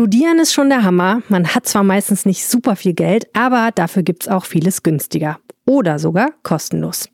Studieren ist schon der Hammer. Man hat zwar meistens nicht super viel Geld, aber dafür gibt's auch vieles günstiger. Oder sogar kostenlos.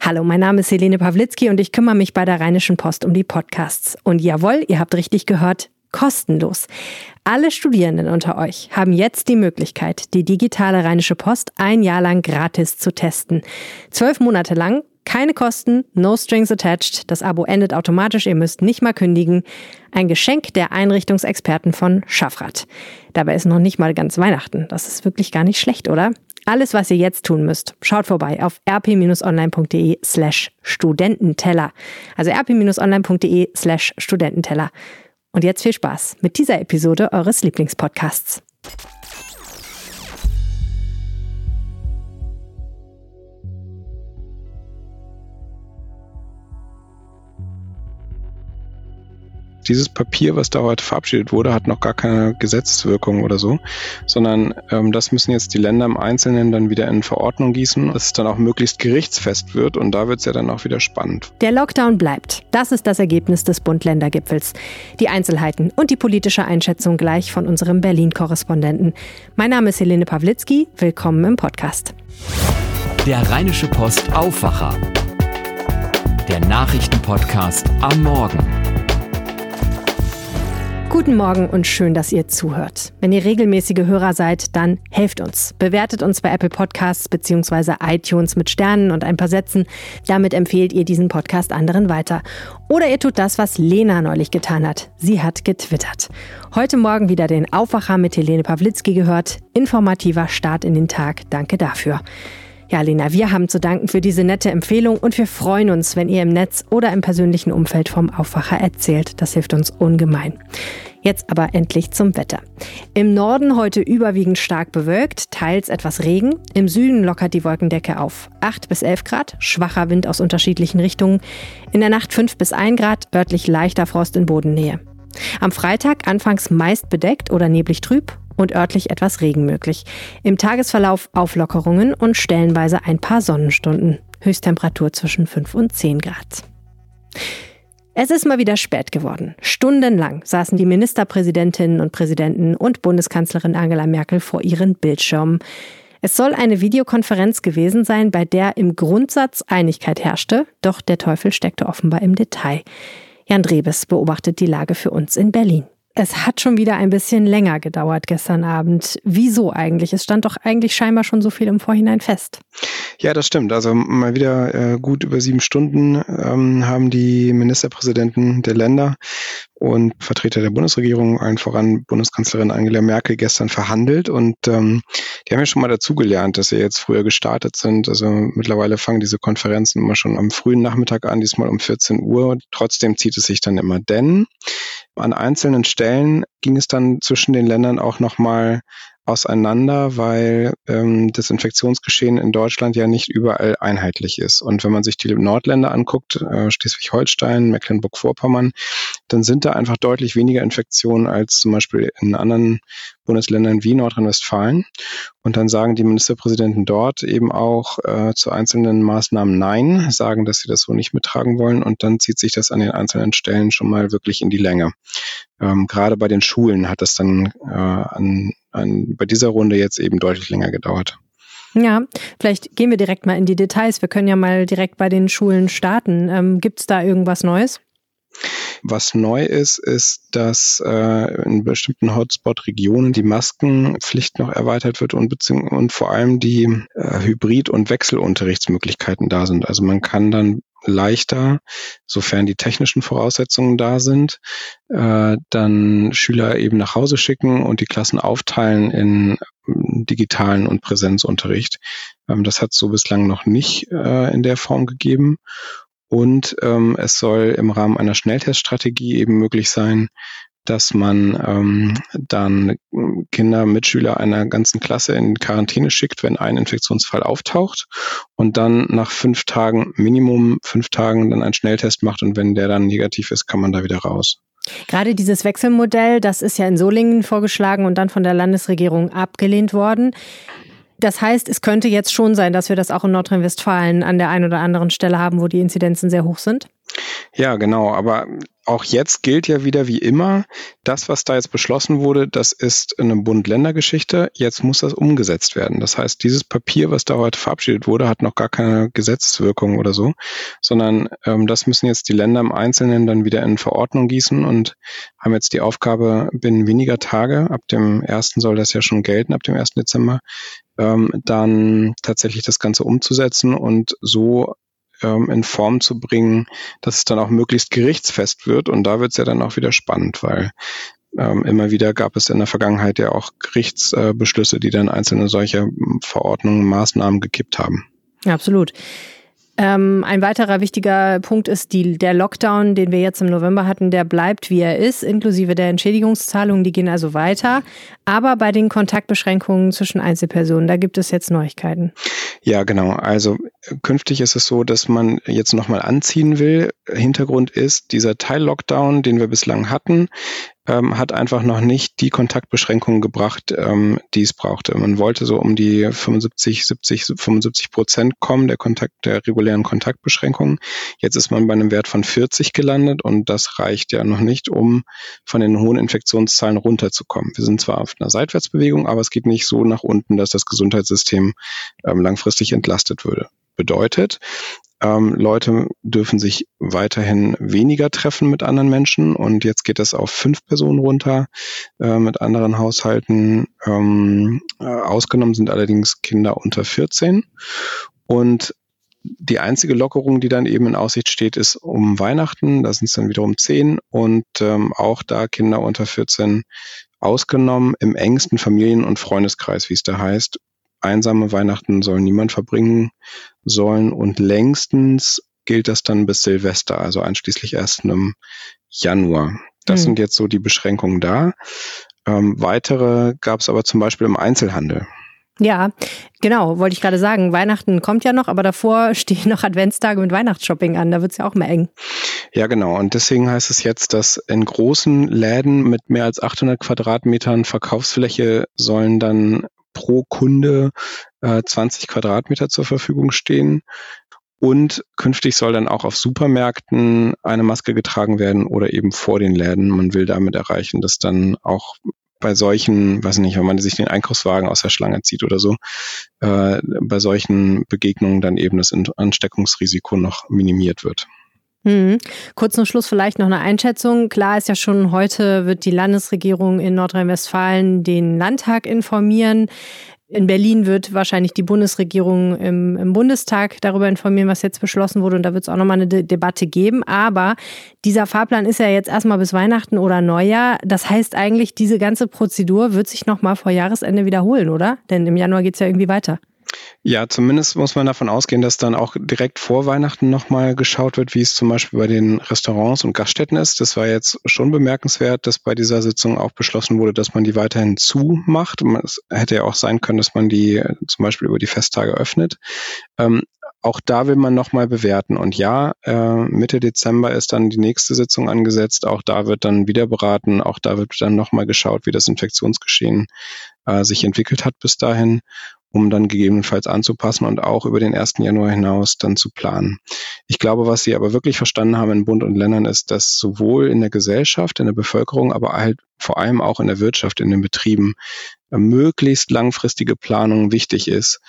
Hallo, mein Name ist Helene Pawlitzki und ich kümmere mich bei der Rheinischen Post um die Podcasts. Und jawohl, ihr habt richtig gehört, kostenlos. Alle Studierenden unter euch haben jetzt die Möglichkeit, die digitale Rheinische Post ein Jahr lang gratis zu testen. Zwölf Monate lang keine Kosten, no strings attached. Das Abo endet automatisch, ihr müsst nicht mal kündigen. Ein Geschenk der Einrichtungsexperten von Schaffrat. Dabei ist noch nicht mal ganz Weihnachten. Das ist wirklich gar nicht schlecht, oder? Alles, was ihr jetzt tun müsst, schaut vorbei auf rp-online.de slash Studententeller. Also rp-online.de slash Studententeller. Und jetzt viel Spaß mit dieser Episode eures Lieblingspodcasts. Dieses Papier, was da heute verabschiedet wurde, hat noch gar keine Gesetzeswirkung oder so, sondern ähm, das müssen jetzt die Länder im Einzelnen dann wieder in Verordnung gießen, dass es dann auch möglichst gerichtsfest wird und da wird es ja dann auch wieder spannend. Der Lockdown bleibt. Das ist das Ergebnis des Bund-Länder-Gipfels. Die Einzelheiten und die politische Einschätzung gleich von unserem Berlin-Korrespondenten. Mein Name ist Helene Pawlitzki. Willkommen im Podcast. Der Rheinische Post Aufwacher. Der Nachrichtenpodcast am Morgen. Guten Morgen und schön, dass ihr zuhört. Wenn ihr regelmäßige Hörer seid, dann helft uns. Bewertet uns bei Apple Podcasts bzw. iTunes mit Sternen und ein paar Sätzen. Damit empfehlt ihr diesen Podcast anderen weiter. Oder ihr tut das, was Lena neulich getan hat. Sie hat getwittert. Heute Morgen wieder den Aufwacher mit Helene Pawlitzki gehört. Informativer Start in den Tag. Danke dafür. Ja, Lena, wir haben zu danken für diese nette Empfehlung und wir freuen uns, wenn ihr im Netz oder im persönlichen Umfeld vom Aufwacher erzählt. Das hilft uns ungemein. Jetzt aber endlich zum Wetter. Im Norden heute überwiegend stark bewölkt, teils etwas Regen. Im Süden lockert die Wolkendecke auf. 8 bis 11 Grad, schwacher Wind aus unterschiedlichen Richtungen. In der Nacht 5 bis 1 Grad, örtlich leichter Frost in Bodennähe. Am Freitag anfangs meist bedeckt oder neblig trüb und örtlich etwas Regen möglich. Im Tagesverlauf Auflockerungen und stellenweise ein paar Sonnenstunden. Höchsttemperatur zwischen 5 und 10 Grad. Es ist mal wieder spät geworden. Stundenlang saßen die Ministerpräsidentinnen und Präsidenten und Bundeskanzlerin Angela Merkel vor ihren Bildschirmen. Es soll eine Videokonferenz gewesen sein, bei der im Grundsatz Einigkeit herrschte, doch der Teufel steckte offenbar im Detail. Jan Drebes beobachtet die Lage für uns in Berlin. Es hat schon wieder ein bisschen länger gedauert gestern Abend. Wieso eigentlich? Es stand doch eigentlich scheinbar schon so viel im Vorhinein fest. Ja, das stimmt. Also mal wieder äh, gut über sieben Stunden ähm, haben die Ministerpräsidenten der Länder und Vertreter der Bundesregierung, allen voran Bundeskanzlerin Angela Merkel, gestern verhandelt. Und ähm, die haben ja schon mal dazugelernt, dass sie jetzt früher gestartet sind. Also mittlerweile fangen diese Konferenzen immer schon am frühen Nachmittag an, diesmal um 14 Uhr. Trotzdem zieht es sich dann immer, denn an einzelnen Stellen ging es dann zwischen den Ländern auch nochmal auseinander, weil ähm, das Infektionsgeschehen in Deutschland ja nicht überall einheitlich ist. Und wenn man sich die Nordländer anguckt, äh, Schleswig-Holstein, Mecklenburg-Vorpommern, dann sind da einfach deutlich weniger Infektionen als zum Beispiel in anderen Bundesländern wie Nordrhein-Westfalen. Und dann sagen die Ministerpräsidenten dort eben auch äh, zu einzelnen Maßnahmen Nein, sagen, dass sie das so nicht mittragen wollen. Und dann zieht sich das an den einzelnen Stellen schon mal wirklich in die Länge. Ähm, gerade bei den Schulen hat es dann äh, an, an, bei dieser Runde jetzt eben deutlich länger gedauert. Ja, vielleicht gehen wir direkt mal in die Details. Wir können ja mal direkt bei den Schulen starten. Ähm, Gibt es da irgendwas Neues? Was neu ist, ist, dass äh, in bestimmten Hotspot-Regionen die Maskenpflicht noch erweitert wird und, und vor allem die äh, Hybrid- und Wechselunterrichtsmöglichkeiten da sind. Also man kann dann leichter, sofern die technischen Voraussetzungen da sind, äh, dann Schüler eben nach Hause schicken und die Klassen aufteilen in digitalen und Präsenzunterricht. Ähm, das hat es so bislang noch nicht äh, in der Form gegeben. Und ähm, es soll im Rahmen einer Schnellteststrategie eben möglich sein, dass man ähm, dann Kinder, Mitschüler einer ganzen Klasse in Quarantäne schickt, wenn ein Infektionsfall auftaucht und dann nach fünf Tagen, Minimum fünf Tagen, dann einen Schnelltest macht und wenn der dann negativ ist, kann man da wieder raus. Gerade dieses Wechselmodell, das ist ja in Solingen vorgeschlagen und dann von der Landesregierung abgelehnt worden. Das heißt, es könnte jetzt schon sein, dass wir das auch in Nordrhein-Westfalen an der einen oder anderen Stelle haben, wo die Inzidenzen sehr hoch sind? Ja, genau. Aber auch jetzt gilt ja wieder wie immer, das, was da jetzt beschlossen wurde, das ist eine Bund-Länder-Geschichte. Jetzt muss das umgesetzt werden. Das heißt, dieses Papier, was da heute verabschiedet wurde, hat noch gar keine Gesetzeswirkung oder so, sondern ähm, das müssen jetzt die Länder im Einzelnen dann wieder in Verordnung gießen und haben jetzt die Aufgabe, binnen weniger Tage, ab dem ersten soll das ja schon gelten, ab dem 1. Dezember, ähm, dann tatsächlich das Ganze umzusetzen und so ähm, in Form zu bringen, dass es dann auch möglichst gerichtsfest wird. Und da wird es ja dann auch wieder spannend, weil ähm, immer wieder gab es in der Vergangenheit ja auch Gerichtsbeschlüsse, die dann einzelne solche Verordnungen, Maßnahmen gekippt haben. absolut. Ähm, ein weiterer wichtiger Punkt ist die, der Lockdown, den wir jetzt im November hatten, der bleibt wie er ist, inklusive der Entschädigungszahlungen, die gehen also weiter. Aber bei den Kontaktbeschränkungen zwischen Einzelpersonen, da gibt es jetzt Neuigkeiten. Ja, genau. Also künftig ist es so, dass man jetzt nochmal anziehen will. Hintergrund ist, dieser Teil-Lockdown, den wir bislang hatten, ähm, hat einfach noch nicht die Kontaktbeschränkungen gebracht, ähm, die es brauchte. Man wollte so um die 75, 70, 75 Prozent kommen der Kontakt, der regulären Kontaktbeschränkungen. Jetzt ist man bei einem Wert von 40 gelandet und das reicht ja noch nicht, um von den hohen Infektionszahlen runterzukommen. Wir sind zwar auf einer Seitwärtsbewegung, aber es geht nicht so nach unten, dass das Gesundheitssystem ähm, langfristig entlastet würde. Bedeutet, ähm, Leute dürfen sich weiterhin weniger treffen mit anderen Menschen und jetzt geht es auf fünf Personen runter äh, mit anderen Haushalten. Ähm, äh, ausgenommen sind allerdings Kinder unter 14 und die einzige Lockerung, die dann eben in Aussicht steht, ist um Weihnachten. Da sind es dann wiederum zehn und ähm, auch da Kinder unter 14 ausgenommen im engsten Familien- und Freundeskreis, wie es da heißt einsame Weihnachten soll niemand verbringen sollen und längstens gilt das dann bis Silvester, also einschließlich erst im Januar. Das mhm. sind jetzt so die Beschränkungen da. Ähm, weitere gab es aber zum Beispiel im Einzelhandel. Ja, genau, wollte ich gerade sagen. Weihnachten kommt ja noch, aber davor stehen noch Adventstage mit Weihnachtsshopping an. Da wird es ja auch mehr eng. Ja, genau. Und deswegen heißt es jetzt, dass in großen Läden mit mehr als 800 Quadratmetern Verkaufsfläche sollen dann pro Kunde äh, 20 Quadratmeter zur Verfügung stehen. Und künftig soll dann auch auf Supermärkten eine Maske getragen werden oder eben vor den Läden. Man will damit erreichen, dass dann auch bei solchen, weiß nicht, wenn man sich den Einkaufswagen aus der Schlange zieht oder so, äh, bei solchen Begegnungen dann eben das Ansteckungsrisiko noch minimiert wird. Mhm. Kurz zum Schluss vielleicht noch eine Einschätzung. Klar ist ja schon, heute wird die Landesregierung in Nordrhein-Westfalen den Landtag informieren. In Berlin wird wahrscheinlich die Bundesregierung im, im, Bundestag darüber informieren, was jetzt beschlossen wurde. Und da wird es auch nochmal eine De Debatte geben. Aber dieser Fahrplan ist ja jetzt erstmal bis Weihnachten oder Neujahr. Das heißt eigentlich, diese ganze Prozedur wird sich nochmal vor Jahresende wiederholen, oder? Denn im Januar geht es ja irgendwie weiter. Ja, zumindest muss man davon ausgehen, dass dann auch direkt vor Weihnachten nochmal geschaut wird, wie es zum Beispiel bei den Restaurants und Gaststätten ist. Das war jetzt schon bemerkenswert, dass bei dieser Sitzung auch beschlossen wurde, dass man die weiterhin zumacht. Es hätte ja auch sein können, dass man die äh, zum Beispiel über die Festtage öffnet. Ähm, auch da will man nochmal bewerten. Und ja, äh, Mitte Dezember ist dann die nächste Sitzung angesetzt. Auch da wird dann wieder beraten. Auch da wird dann nochmal geschaut, wie das Infektionsgeschehen äh, sich entwickelt hat bis dahin um dann gegebenenfalls anzupassen und auch über den 1. Januar hinaus dann zu planen. Ich glaube, was Sie aber wirklich verstanden haben in Bund und Ländern ist, dass sowohl in der Gesellschaft, in der Bevölkerung, aber halt vor allem auch in der Wirtschaft, in den Betrieben äh, möglichst langfristige Planung wichtig ist,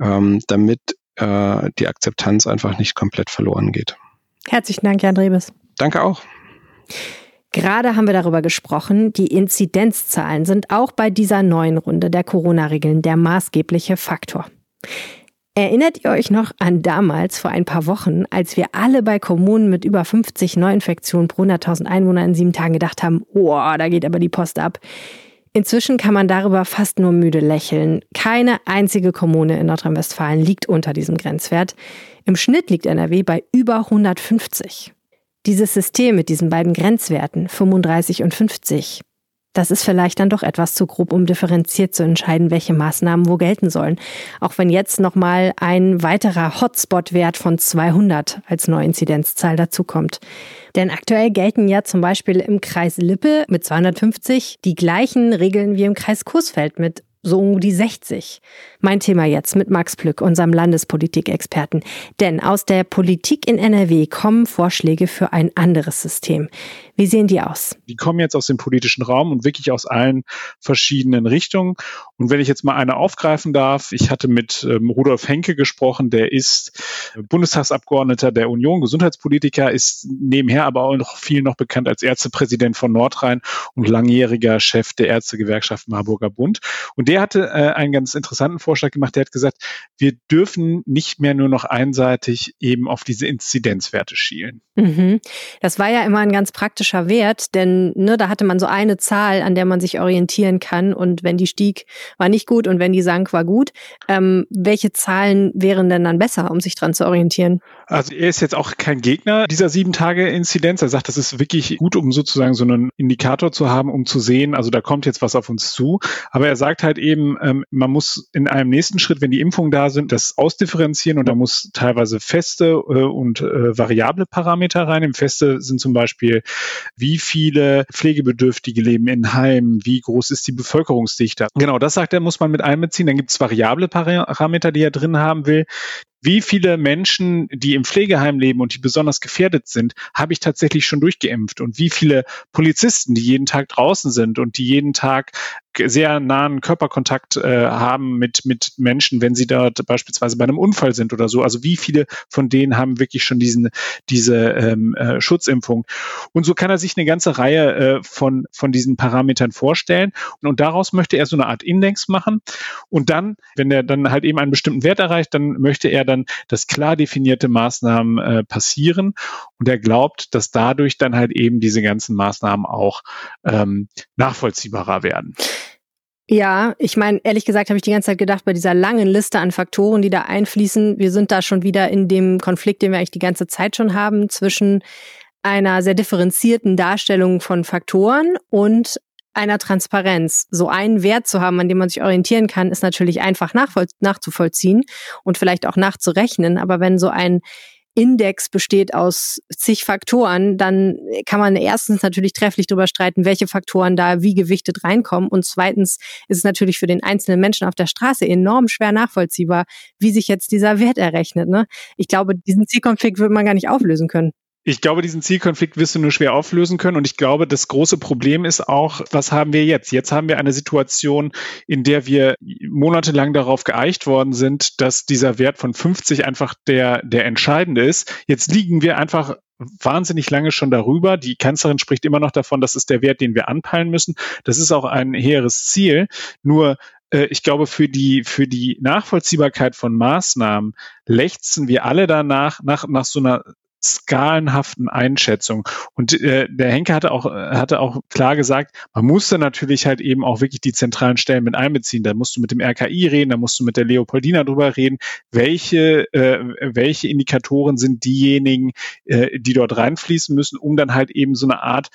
ähm, damit äh, die Akzeptanz einfach nicht komplett verloren geht. Herzlichen Dank, Jan Drebes. Danke auch. Gerade haben wir darüber gesprochen, die Inzidenzzahlen sind auch bei dieser neuen Runde der Corona-Regeln der maßgebliche Faktor. Erinnert ihr euch noch an damals vor ein paar Wochen, als wir alle bei Kommunen mit über 50 Neuinfektionen pro 100.000 Einwohner in sieben Tagen gedacht haben, oh, da geht aber die Post ab. Inzwischen kann man darüber fast nur müde lächeln. Keine einzige Kommune in Nordrhein-Westfalen liegt unter diesem Grenzwert. Im Schnitt liegt NRW bei über 150. Dieses System mit diesen beiden Grenzwerten, 35 und 50, das ist vielleicht dann doch etwas zu grob, um differenziert zu entscheiden, welche Maßnahmen wo gelten sollen. Auch wenn jetzt nochmal ein weiterer Hotspot-Wert von 200 als Neuinzidenzzahl dazukommt. Denn aktuell gelten ja zum Beispiel im Kreis Lippe mit 250 die gleichen Regeln wie im Kreis Coesfeld mit so um die 60. Mein Thema jetzt mit Max Plück, unserem Landespolitikexperten. Denn aus der Politik in NRW kommen Vorschläge für ein anderes System. Wie sehen die aus? Die kommen jetzt aus dem politischen Raum und wirklich aus allen verschiedenen Richtungen. Und wenn ich jetzt mal eine aufgreifen darf, ich hatte mit ähm, Rudolf Henke gesprochen, der ist Bundestagsabgeordneter der Union, Gesundheitspolitiker, ist nebenher aber auch noch viel noch bekannt als Ärztepräsident von Nordrhein und langjähriger Chef der Ärztegewerkschaft Marburger Bund. Und der hatte äh, einen ganz interessanten Vorschlag gemacht. Der hat gesagt, wir dürfen nicht mehr nur noch einseitig eben auf diese Inzidenzwerte schielen. Mhm. Das war ja immer ein ganz praktischer Wert, denn ne, da hatte man so eine Zahl, an der man sich orientieren kann. Und wenn die stieg, war nicht gut und wenn die sank, war gut. Ähm, welche Zahlen wären denn dann besser, um sich dran zu orientieren? Also er ist jetzt auch kein Gegner dieser sieben Tage Inzidenz. Er sagt, das ist wirklich gut, um sozusagen so einen Indikator zu haben, um zu sehen, also da kommt jetzt was auf uns zu. Aber er sagt halt eben, ähm, man muss in einem nächsten Schritt, wenn die Impfungen da sind, das ausdifferenzieren und da muss teilweise feste äh, und äh, variable Parameter rein. Im Feste sind zum Beispiel, wie viele Pflegebedürftige leben in Heimen, wie groß ist die Bevölkerungsdichte. Genau, das sagt er, muss man mit einbeziehen. Dann gibt es variable Parameter, die er drin haben will wie viele Menschen, die im Pflegeheim leben und die besonders gefährdet sind, habe ich tatsächlich schon durchgeimpft und wie viele Polizisten, die jeden Tag draußen sind und die jeden Tag sehr nahen Körperkontakt äh, haben mit, mit Menschen, wenn sie dort beispielsweise bei einem Unfall sind oder so. Also wie viele von denen haben wirklich schon diesen, diese ähm, äh, Schutzimpfung? Und so kann er sich eine ganze Reihe äh, von, von diesen Parametern vorstellen. Und, und daraus möchte er so eine Art Index machen. Und dann, wenn er dann halt eben einen bestimmten Wert erreicht, dann möchte er dann, dass klar definierte Maßnahmen äh, passieren. Und er glaubt, dass dadurch dann halt eben diese ganzen Maßnahmen auch ähm, nachvollziehbarer werden. Ja, ich meine, ehrlich gesagt habe ich die ganze Zeit gedacht, bei dieser langen Liste an Faktoren, die da einfließen, wir sind da schon wieder in dem Konflikt, den wir eigentlich die ganze Zeit schon haben, zwischen einer sehr differenzierten Darstellung von Faktoren und einer Transparenz. So einen Wert zu haben, an dem man sich orientieren kann, ist natürlich einfach nachzuvollziehen und vielleicht auch nachzurechnen. Aber wenn so ein Index besteht aus zig Faktoren, dann kann man erstens natürlich trefflich darüber streiten, welche Faktoren da wie gewichtet reinkommen. Und zweitens ist es natürlich für den einzelnen Menschen auf der Straße enorm schwer nachvollziehbar, wie sich jetzt dieser Wert errechnet. Ne? Ich glaube, diesen Zielkonflikt würde man gar nicht auflösen können. Ich glaube, diesen Zielkonflikt wirst du nur schwer auflösen können. Und ich glaube, das große Problem ist auch, was haben wir jetzt? Jetzt haben wir eine Situation, in der wir monatelang darauf geeicht worden sind, dass dieser Wert von 50 einfach der, der entscheidende ist. Jetzt liegen wir einfach wahnsinnig lange schon darüber. Die Kanzlerin spricht immer noch davon, das ist der Wert, den wir anpeilen müssen. Das ist auch ein hehres Ziel. Nur äh, ich glaube, für die, für die Nachvollziehbarkeit von Maßnahmen lechzen wir alle danach, nach, nach so einer skalenhaften Einschätzung. Und äh, der Henke hatte auch, hatte auch klar gesagt, man musste natürlich halt eben auch wirklich die zentralen Stellen mit einbeziehen. Da musst du mit dem RKI reden, da musst du mit der Leopoldina drüber reden, welche, äh, welche Indikatoren sind diejenigen, äh, die dort reinfließen müssen, um dann halt eben so eine Art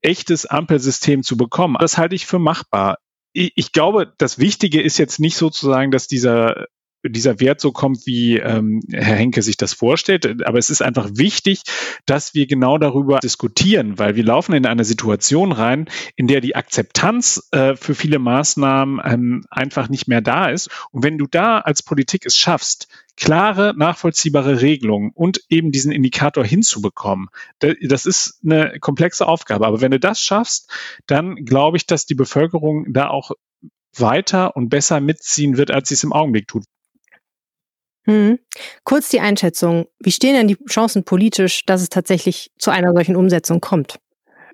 echtes Ampelsystem zu bekommen. Das halte ich für machbar ich glaube, das Wichtige ist jetzt nicht sozusagen, dass dieser dieser Wert so kommt, wie ähm, Herr Henke sich das vorstellt. Aber es ist einfach wichtig, dass wir genau darüber diskutieren, weil wir laufen in eine Situation rein, in der die Akzeptanz äh, für viele Maßnahmen ähm, einfach nicht mehr da ist. Und wenn du da als Politik es schaffst, klare, nachvollziehbare Regelungen und eben diesen Indikator hinzubekommen, das ist eine komplexe Aufgabe. Aber wenn du das schaffst, dann glaube ich, dass die Bevölkerung da auch weiter und besser mitziehen wird, als sie es im Augenblick tut. Mhm. Kurz die Einschätzung. Wie stehen denn die Chancen politisch, dass es tatsächlich zu einer solchen Umsetzung kommt?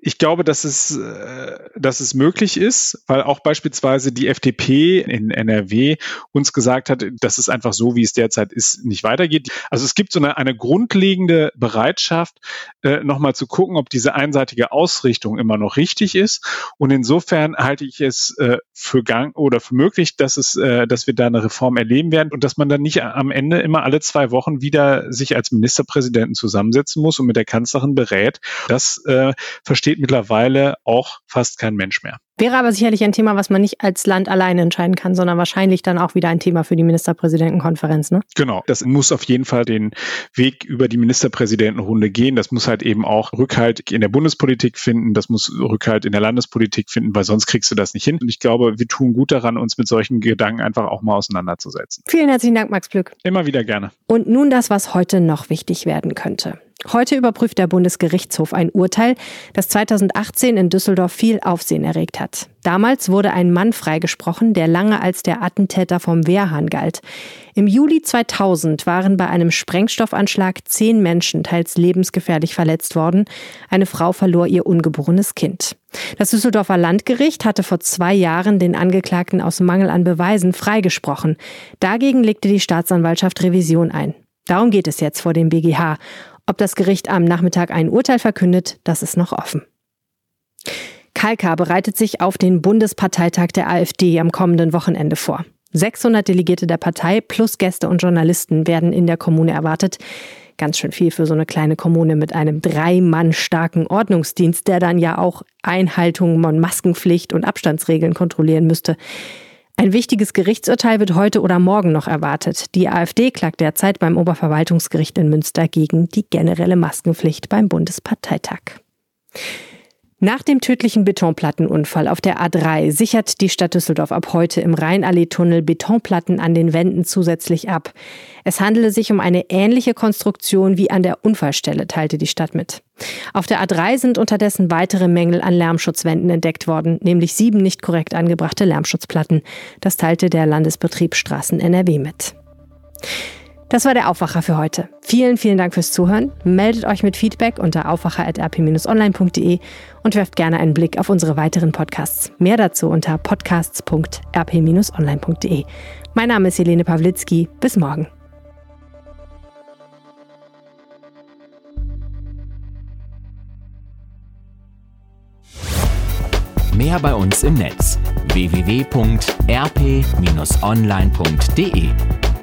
Ich glaube, dass es, äh, dass es möglich ist, weil auch beispielsweise die FDP in NRW uns gesagt hat, dass es einfach so, wie es derzeit ist, nicht weitergeht. Also es gibt so eine, eine grundlegende Bereitschaft, äh, nochmal zu gucken, ob diese einseitige Ausrichtung immer noch richtig ist. Und insofern halte ich es äh, für gang oder für möglich, dass es, dass wir da eine Reform erleben werden und dass man dann nicht am Ende immer alle zwei Wochen wieder sich als Ministerpräsidenten zusammensetzen muss und mit der Kanzlerin berät. Das äh, versteht mittlerweile auch fast kein Mensch mehr. Wäre aber sicherlich ein Thema, was man nicht als Land alleine entscheiden kann, sondern wahrscheinlich dann auch wieder ein Thema für die Ministerpräsidentenkonferenz. Ne? Genau, das muss auf jeden Fall den Weg über die Ministerpräsidentenrunde gehen. Das muss halt eben auch Rückhalt in der Bundespolitik finden, das muss Rückhalt in der Landespolitik finden, weil sonst kriegst du das nicht hin. Und ich glaube, wir tun gut daran, uns mit solchen Gedanken einfach auch mal auseinanderzusetzen. Vielen herzlichen Dank, Max Glück. Immer wieder gerne. Und nun das, was heute noch wichtig werden könnte. Heute überprüft der Bundesgerichtshof ein Urteil, das 2018 in Düsseldorf viel Aufsehen erregt hat. Damals wurde ein Mann freigesprochen, der lange als der Attentäter vom Wehrhahn galt. Im Juli 2000 waren bei einem Sprengstoffanschlag zehn Menschen teils lebensgefährlich verletzt worden. Eine Frau verlor ihr ungeborenes Kind. Das Düsseldorfer Landgericht hatte vor zwei Jahren den Angeklagten aus Mangel an Beweisen freigesprochen. Dagegen legte die Staatsanwaltschaft Revision ein. Darum geht es jetzt vor dem BGH. Ob das Gericht am Nachmittag ein Urteil verkündet, das ist noch offen. Kalka bereitet sich auf den Bundesparteitag der AfD am kommenden Wochenende vor. 600 Delegierte der Partei plus Gäste und Journalisten werden in der Kommune erwartet. Ganz schön viel für so eine kleine Kommune mit einem drei Mann starken Ordnungsdienst, der dann ja auch Einhaltung von Maskenpflicht und Abstandsregeln kontrollieren müsste. Ein wichtiges Gerichtsurteil wird heute oder morgen noch erwartet. Die AfD klagt derzeit beim Oberverwaltungsgericht in Münster gegen die generelle Maskenpflicht beim Bundesparteitag. Nach dem tödlichen Betonplattenunfall auf der A3 sichert die Stadt Düsseldorf ab heute im Rheinallee-Tunnel Betonplatten an den Wänden zusätzlich ab. Es handele sich um eine ähnliche Konstruktion wie an der Unfallstelle, teilte die Stadt mit. Auf der A3 sind unterdessen weitere Mängel an Lärmschutzwänden entdeckt worden, nämlich sieben nicht korrekt angebrachte Lärmschutzplatten. Das teilte der Landesbetrieb Straßen NRW mit. Das war der Aufwacher für heute. Vielen, vielen Dank fürs Zuhören. Meldet euch mit Feedback unter aufwacher.rp-online.de und werft gerne einen Blick auf unsere weiteren Podcasts. Mehr dazu unter podcasts.rp-online.de. Mein Name ist Helene Pawlitzki. Bis morgen. Mehr bei uns im Netz www.rp-online.de